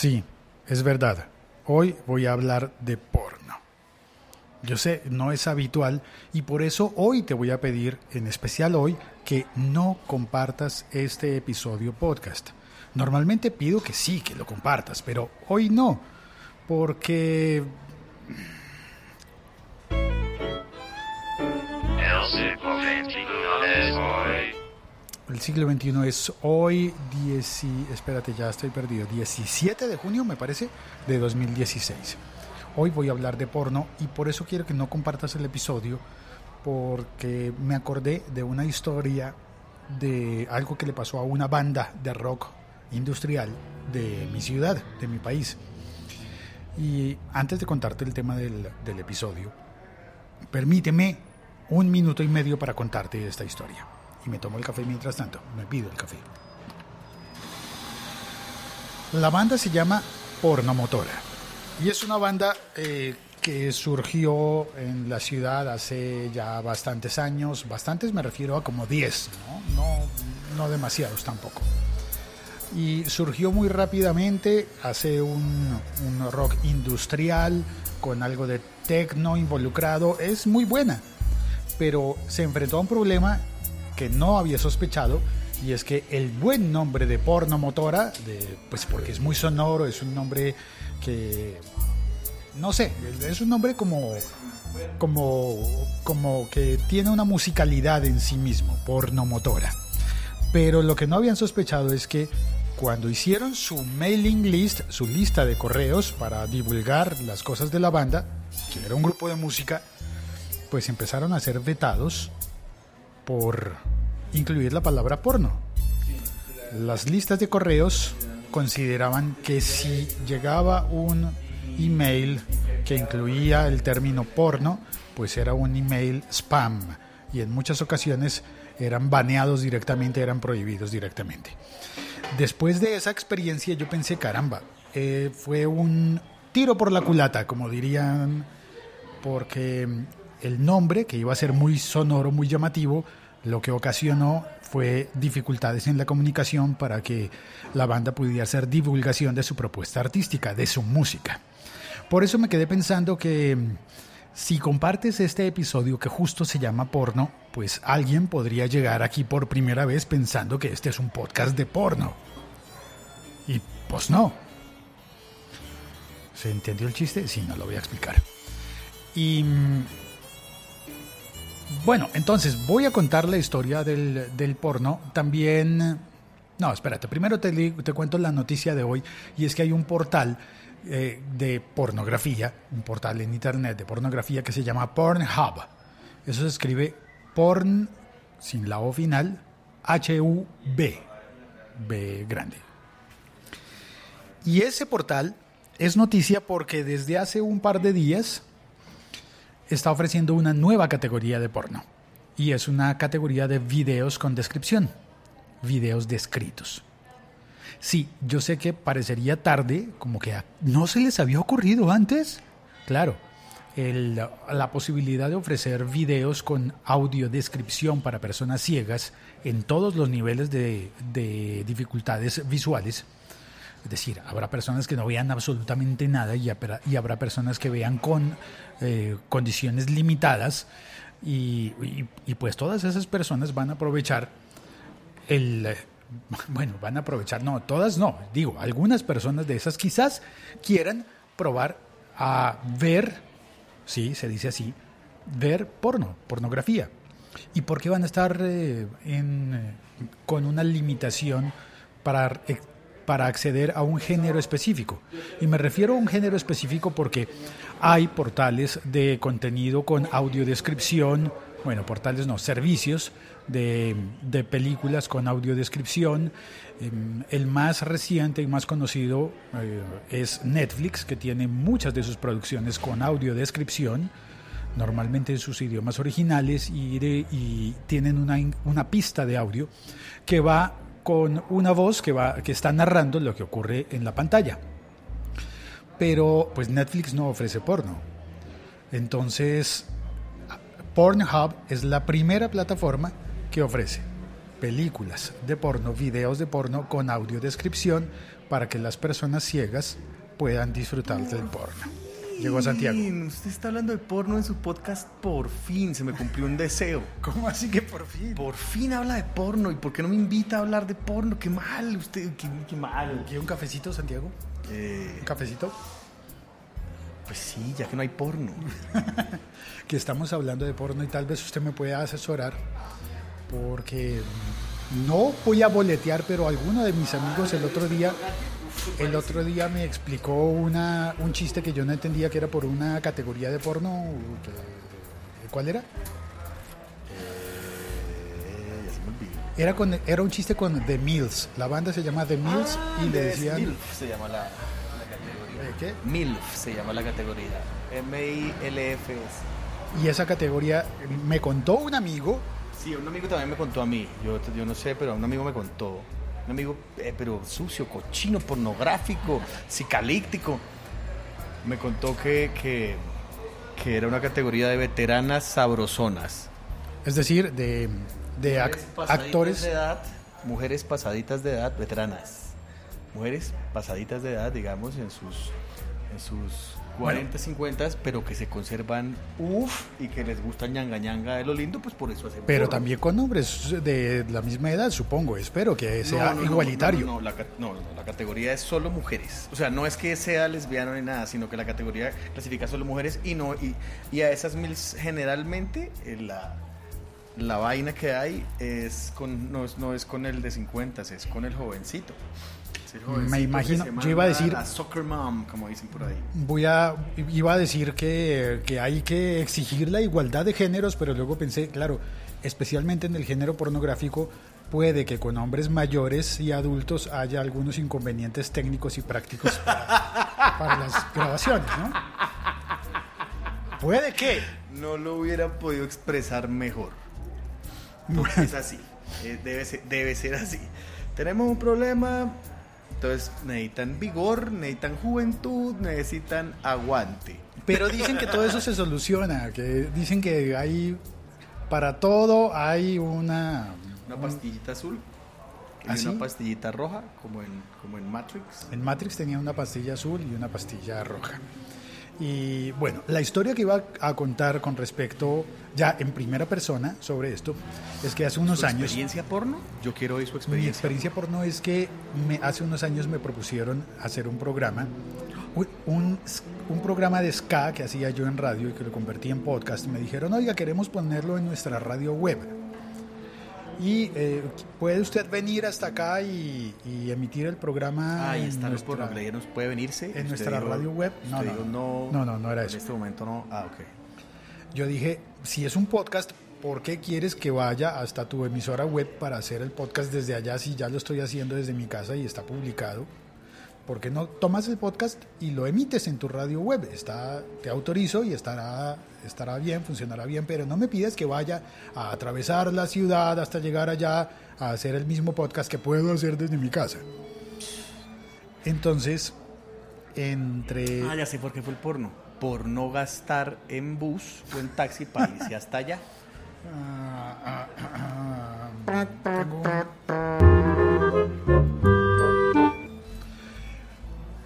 Sí, es verdad. Hoy voy a hablar de porno. Yo sé, no es habitual y por eso hoy te voy a pedir, en especial hoy, que no compartas este episodio podcast. Normalmente pido que sí, que lo compartas, pero hoy no, porque... El siglo XXI es hoy, espérate, ya estoy perdido, 17 de junio me parece, de 2016. Hoy voy a hablar de porno y por eso quiero que no compartas el episodio, porque me acordé de una historia de algo que le pasó a una banda de rock industrial de mi ciudad, de mi país. Y antes de contarte el tema del, del episodio, permíteme un minuto y medio para contarte esta historia me tomo el café mientras tanto, me pido el café. La banda se llama Pornomotora y es una banda eh, que surgió en la ciudad hace ya bastantes años, bastantes me refiero a como 10, ¿no? No, no demasiados tampoco. Y surgió muy rápidamente, hace un, un rock industrial con algo de techno involucrado, es muy buena, pero se enfrentó a un problema que no había sospechado y es que el buen nombre de porno motora, pues porque es muy sonoro, es un nombre que no sé, es un nombre como como como que tiene una musicalidad en sí mismo, porno motora. Pero lo que no habían sospechado es que cuando hicieron su mailing list, su lista de correos para divulgar las cosas de la banda, que era un grupo de música, pues empezaron a ser vetados por incluir la palabra porno. Las listas de correos consideraban que si llegaba un email que incluía el término porno, pues era un email spam y en muchas ocasiones eran baneados directamente, eran prohibidos directamente. Después de esa experiencia yo pensé, caramba, eh, fue un tiro por la culata, como dirían, porque el nombre, que iba a ser muy sonoro, muy llamativo, lo que ocasionó fue dificultades en la comunicación para que la banda pudiera hacer divulgación de su propuesta artística, de su música. Por eso me quedé pensando que mm, si compartes este episodio que justo se llama porno, pues alguien podría llegar aquí por primera vez pensando que este es un podcast de porno. Y pues no. ¿Se entendió el chiste? Sí, no lo voy a explicar. Y mm, bueno, entonces voy a contar la historia del, porno. También... No, espérate, primero te, te, cuento la noticia de hoy y es que hay un portal eh, de pornografía, un portal en internet de pornografía que se llama Pornhub. Eso se escribe porn sin la O final, H-U-B, B grande. Y ese portal es noticia porque desde hace un par de días está ofreciendo una nueva categoría de porno. Y es una categoría de videos con descripción. Videos descritos. Sí, yo sé que parecería tarde, como que no se les había ocurrido antes. Claro, la posibilidad de ofrecer videos con audiodescripción para personas ciegas en todos los niveles de, de dificultades visuales es decir, habrá personas que no vean absolutamente nada y habrá, personas que vean con eh, condiciones limitadas y, pues todas esas personas van a aprovechar el... Bueno, van a aprovechar, no, todas no, digo, algunas personas de esas quizás quieran probar a ver, sí, se dice así, ver porno, pornografía. ¿Y por qué van a estar eh, con una limitación para para acceder a un género específico. Y me refiero a un género específico porque hay portales de contenido con audiodescripción, bueno, portales no, servicios de, películas con audiodescripción. Em, el más reciente y más conocido eh, es Netflix, que tiene muchas de sus producciones con audiodescripción normalmente en sus idiomas originales y, y tienen una, una, pista de audio que va con una voz que, va, que está narrando lo que ocurre en la pantalla. Pero pues Netflix no ofrece porno. Entonces, Pornhub es la primera plataforma que ofrece películas de porno, videos de porno con audiodescripción para que las personas ciegas puedan disfrutar del porno. Llegó Santiago. Fin, Usted está hablando de porno en su podcast, por fin, se me cumplió un deseo. ¿Cómo así que por fin? Por fin habla de porno, ¿y por qué no me invita a hablar de porno? Qué mal, usted, qué, qué mal. ¿Quiere un cafecito, Santiago? Eh, ¿Un cafecito? pues sí, ya que no hay porno. Que estamos hablando de porno y tal vez usted me pueda asesorar porque no voy a boletear, pero alguno de mis amigos el otro día el otro día me explicó una, un chiste que yo no entendía que era por una categoría de porno. ¿Cuál era? Eh. Era, con, era un chiste con The Mills. La banda se llama The Mills Ah, y le decían... MILF se llama la, la categoría. ¿Eh, ¿Qué? MILF se llama la categoría. M-I-L-F-S. Y esa categoría me contó un amigo Sí, un amigo también me contó a mí. Yo, yo no sé, pero un amigo me contó. Un amigo, eh, pero sucio, cochino, pornográfico, psicalíptico. Me contó que, que, que era una categoría de veteranas sabrosonas. Es decir, de, de actores. de edad, mujeres pasaditas de edad, veteranas. Mujeres pasaditas de edad, digamos, en sus, en sus 40, 50, pero que se conservan uff y que les gusta ñanga ñanga de lo lindo, pues por eso hacen Pero también con hombres de la misma edad, supongo. Espero que sea No, no, no, igualitario. No, no, la, no, la categoría es solo mujeres. O sea, no es que sea lesbiano ni nada, sino que la categoría clasifica solo mujeres y no y, y a esas mil generalmente eh, la, la vaina que hay es con no es, no es con el de 50, es con el jovencito. Que imagino, yo iba a decir- la soccer mom, como dicen por ahí. Voy a, iba a decir que, que hay que exigir la igualdad de géneros, pero luego pensé, claro, especialmente en el género pornográfico, puede que con hombres mayores y adultos haya algunos inconvenientes técnicos y prácticos para, para las grabaciones, ¿no? Puede que. No lo hubiera podido expresar mejor. Porque es así. eh, debe, ser, debe ser así. Tenemos un problema. Entonces necesitan vigor, necesitan juventud, necesitan aguante. Pero dicen que todo eso se soluciona, que dicen que hay, para todo hay una... Una pastillita azul y ¿Ah, sí? una pastillita roja, como en, como en Matrix. En Matrix tenía una pastilla azul y una pastilla roja. Y bueno, la historia que iba a contar con respecto, ya en primera persona, sobre esto, es que hace unos ¿Su años... experiencia porno? Yo quiero oír su Mi experiencia. experiencia porno es que me, hace unos años me propusieron hacer un programa, un, un programa de ska que hacía yo en radio y que lo convertí en podcast. Me dijeron, oiga, queremos ponerlo en nuestra radio web. Y eh, puede usted venir hasta acá y, y emitir el programa Ahí en está, nuestra-. Le dijeron, ¿puede venirse? en nuestra dijo- radio web. No, no, dijo, no, no, no, no era En eso. este momento no. Ah, ok. Yo dije, si es un podcast, ¿por qué quieres que vaya hasta tu emisora web para hacer el podcast desde allá si ya lo estoy haciendo desde mi casa y está publicado? ¿Por qué no tomas el podcast y lo emites en tu radio web? Está, te autorizo y estará, estará bien, funcionará bien, pero no me pides que vaya a atravesar la ciudad hasta llegar allá a hacer el mismo podcast que puedo hacer desde mi casa. Entonces, entre... Ah, ya sé por qué fue el porno. Por no gastar en bus o en taxi para irse hasta allá. Ah, ah, ah, ah. Tengo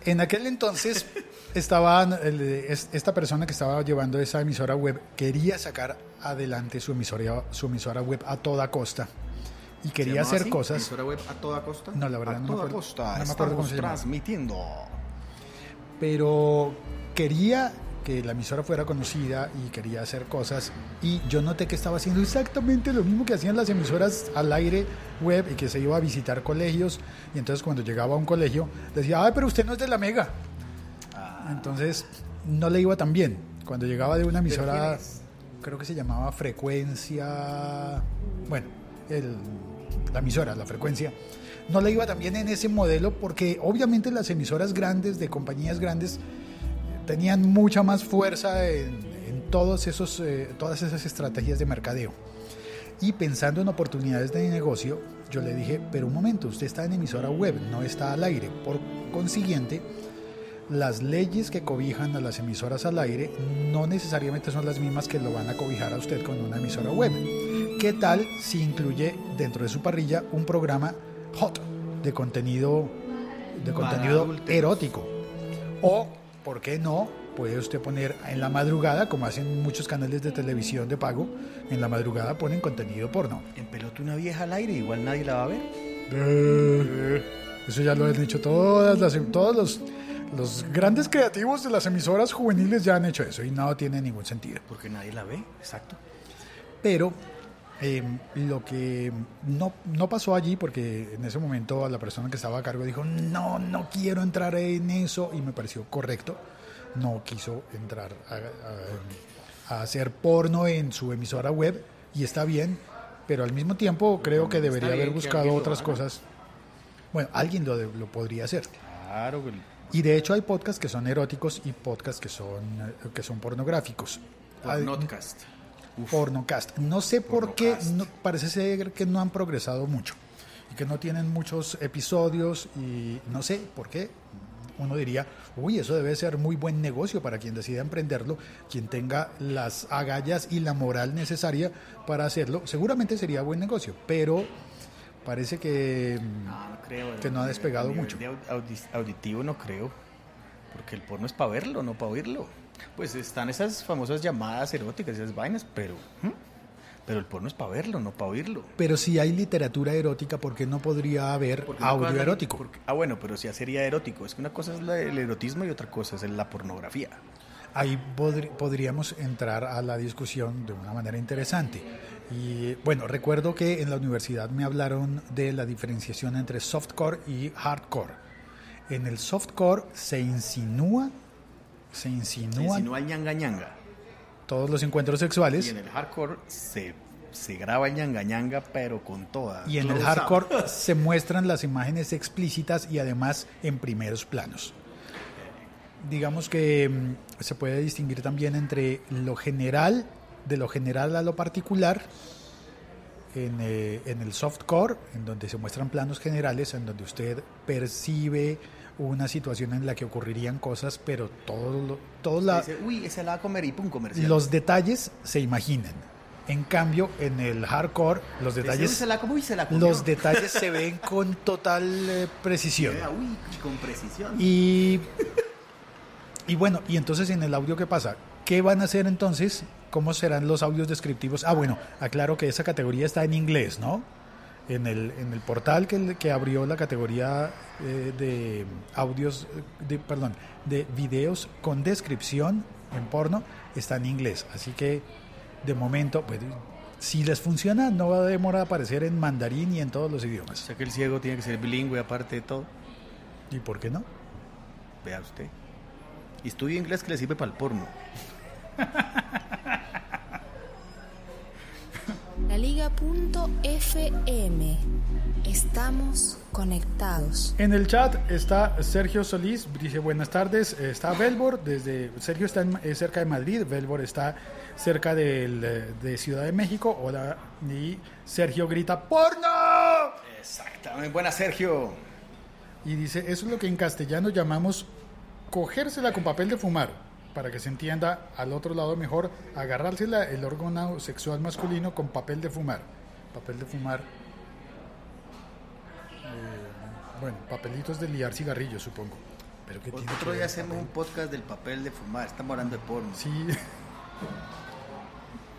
En aquel entonces estaban esta persona que estaba llevando esa emisora web quería sacar adelante su emisora su emisora web a toda costa y ¿Se quería hacer así? cosas ¿Emisora web a toda costa? No, la verdad a no me toda acuerdo- costa. no me acuerdo cómo se transmitiendo. pero quería que la emisora fuera conocida y quería hacer cosas y yo noté que estaba haciendo exactamente lo mismo que hacían las emisoras al aire web y que se iba a visitar colegios y entonces cuando llegaba a un colegio decía, ay, pero usted no es de la mega. Ah. Entonces no le iba tan bien. Cuando llegaba de una emisora, creo que se llamaba Frecuencia, bueno, el- la emisora, la frecuencia, no le iba tan bien en ese modelo porque obviamente las emisoras grandes de compañías grandes tenían mucha más fuerza en, en todos esos, eh, todas esas estrategias de mercadeo. Y pensando en oportunidades de negocio, yo le dije, pero un momento, usted está en emisora web, no está al aire. Por consiguiente, las leyes que cobijan a las emisoras al aire no necesariamente son las mismas que lo van a cobijar a usted con una emisora web. ¿Qué tal si incluye dentro de su parrilla un programa hot de contenido de contenido erótico. O, ¿por qué no? Puede usted poner en la madrugada, como hacen muchos canales de televisión de pago, en la madrugada ponen contenido porno. En pelota una vieja al aire, igual nadie la va a ver. Eso ya lo han hecho todas las, todos los, los grandes creativos de las emisoras juveniles ya han hecho eso y no tiene ningún sentido. Porque nadie la ve, exacto. Pero eh, lo que no, no pasó allí, porque en ese momento la persona que estaba a cargo dijo, no, no quiero entrar en eso, y me pareció correcto, no quiso entrar a, a- a hacer porno en su emisora web, y está bien, pero al mismo tiempo creo que debería haber buscado otras cosas. Bueno, alguien lo, lo podría hacer. Claro. Y de hecho hay podcasts que son eróticos y podcasts que son, que son pornográficos. Uf, Pornocast. No sé por qué, no- parece ser que no han progresado mucho y que no tienen muchos episodios y no sé por qué. Uno diría, uy, eso debe ser muy buen negocio para quien decida emprenderlo, quien tenga las agallas y la moral necesaria para hacerlo. Seguramente sería buen negocio, pero parece que... No, no creo. que no ha A despegado mucho. de auditivo no creo. Porque el porno es para verlo, no para oírlo. Pues están esas famosas llamadas eróticas, esas vainas, pero. Pero el porno es para verlo, no para oírlo. Pero si hay literatura erótica, ¿por qué no podría haber audio erótico? porque- ah, bueno, pero si sería erótico. Es que una cosa es la- el erotismo y otra cosa es la pornografía. Ahí podri- podríamos entrar a la discusión de una manera interesante. Y bueno, recuerdo que en la universidad me hablaron de la diferenciación entre softcore y hardcore. En el softcore se insinúa, se insinúa el ñanga ñanga. todos los encuentros Y sexuales en el hardcore se, se graba el ñanga ñanga, pero con toda. y en el hardcore se muestran las imágenes explícitas y además en primeros planos. Digamos que mm, se puede distinguir también entre lo general, de lo general a lo particular, en, eh, en el softcore, en donde se muestran planos generales, en donde usted percibe una situación en la que ocurrirían cosas, pero todo, lo- todo la- Dice, uy, ese la va a comer y pum, comercial. los detalles se imaginan. En cambio, en el hardcore, los detalles se la comió y se la comió. los detalles se ven con total eh, precisión. Uy, con precisión. Y, y bueno, y entonces en el audio, ¿qué pasa? ¿Qué van a hacer entonces? ¿Cómo serán los audios descriptivos? Ah, bueno, aclaro que esa categoría está en inglés, ¿no? En el, en el portal que, que abrió la categoría eh, de audios, de, perdón, de videos con descripción en porno, está en inglés. Así que, de momento, pues, si les funciona, no va a demorar a aparecer en mandarín y en todos los O idiomas. sea que el ciego tiene que ser bilingüe aparte de todo. ¿Y por qué no? Vea usted. Y estudio inglés que le sirve para el porno. Laliga.fm. Estamos conectados. En el chat está Sergio Solís, dice buenas tardes, está Belbor, desde Sergio está en- cerca de Madrid, Belbor está cerca del, de Ciudad de México, hola, y Sergio grita ¡Porno! Exactamente. Buena, Sergio. Y dice, eso es lo que en castellano llamamos cogérsela con papel de fumar, para que se entienda al otro lado mejor, agarrársela el órgano sexual masculino con papel de fumar. Papel de fumar. eh, bueno, papelitos de liar cigarrillos, supongo. Pero que tiene Otro día hacemos papel? un podcast del papel de fumar. Estamos hablando de porno. Sí.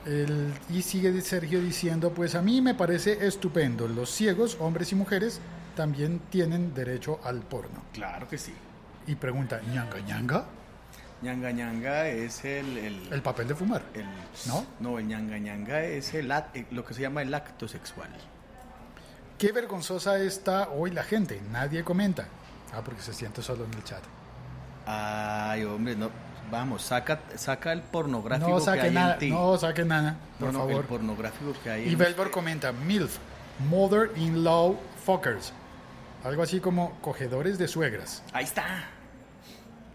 El- y sigue Sergio diciendo, pues a mí me parece estupendo. Los ciegos, hombres y mujeres, también tienen derecho al porno. Claro que sí. Y pregunta, ¿ñanga ñanga? Ñanga ñanga es el... el, El papel de fumar. el- ¿No? No, el ñanga ñanga es el, eh, lo que se llama el acto sexual. Qué vergonzosa está hoy la gente. Nadie comenta. Ah, porque se siente solo en el chat. Ay, hombre, no. Vamos, saca, saca el pornográfico No que saque hay nada, en ti. no saque nada, por No, no, favor. el pornográfico que hay Y Belbor comenta, MILF, Mother-in-Law Fuckers. Algo así como cogedores de suegras. Ahí está.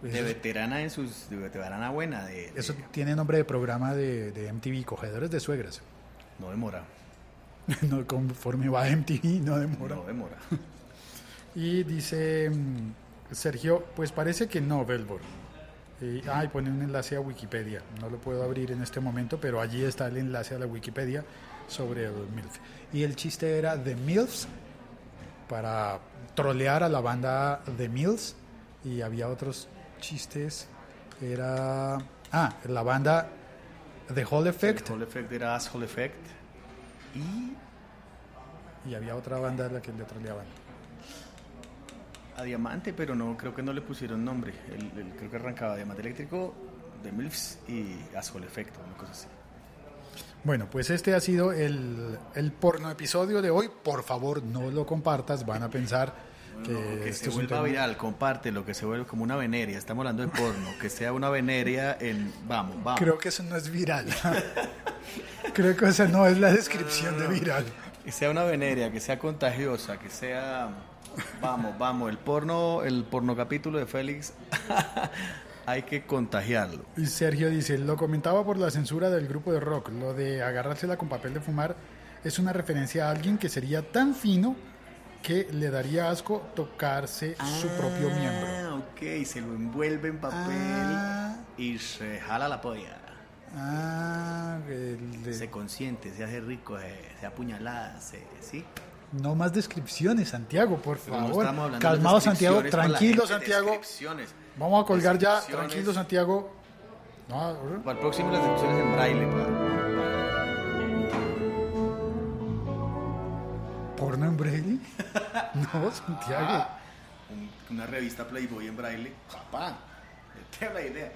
De Eso- veterana en sus. De veterana buena. De, de- Eso tiene nombre de programa de, de MTV, cogedores de suegras. No demora. no, conforme va MTV, no demora. No demora. Y dice mm, Sergio, pues parece que no, Belbor. Y, ay, pone un enlace a Wikipedia. No lo puedo abrir en este momento, pero allí está el enlace a la Wikipedia sobre el MILF. Y el chiste era The MILFs para trolear a la banda de Mills y había otros chistes. Era. Ah, la banda The Hall Effect. Hall Effect era Asshole Effect. Y Y había otra banda a la que le troleaban. a Diamante, pero no, creo que no le pusieron nombre. El, el- creo que arrancaba Diamante Eléctrico, The Milfs y Asshole Effect, una cosa así. Bueno, pues este ha sido el, el porno episodio de hoy. Por favor, no lo compartas. Van a pensar que, No, que este se es un vuelva viral, comparte lo que se vuelve como una veneria. Estamos hablando de porno, que sea una veneria en. Vamos, vamos. Creo que eso no es viral. Creo que esa no es la descripción de viral. Que sea una veneria, que sea contagiosa, que sea. Vamos, vamos. El porno, el porno capítulo de Félix, hay que contagiarlo. Y Sergio dice, lo comentaba por la censura del grupo de rock, lo de agarrársela con papel de fumar es una referencia a alguien que sería tan fino que le daría asco tocarse su propio miembro. Ah, ok, se lo envuelve en papel Ah. y se jala la polla. Ah, el de- Se consiente, se hace rico, se, se apuñalada, se, ¿sí? no más descripciones, Santiago, por no favor. estamos hablando de Calmado, Santiago, para tranquilo, gente, Santiago. descripciones. Vamos a colgar ya, tranquilo, Santiago. No, Para el próximo las descripciones en braille. pa- braille? No, Santiago. Un- una revista Playboy en braille. Papá, te la idea.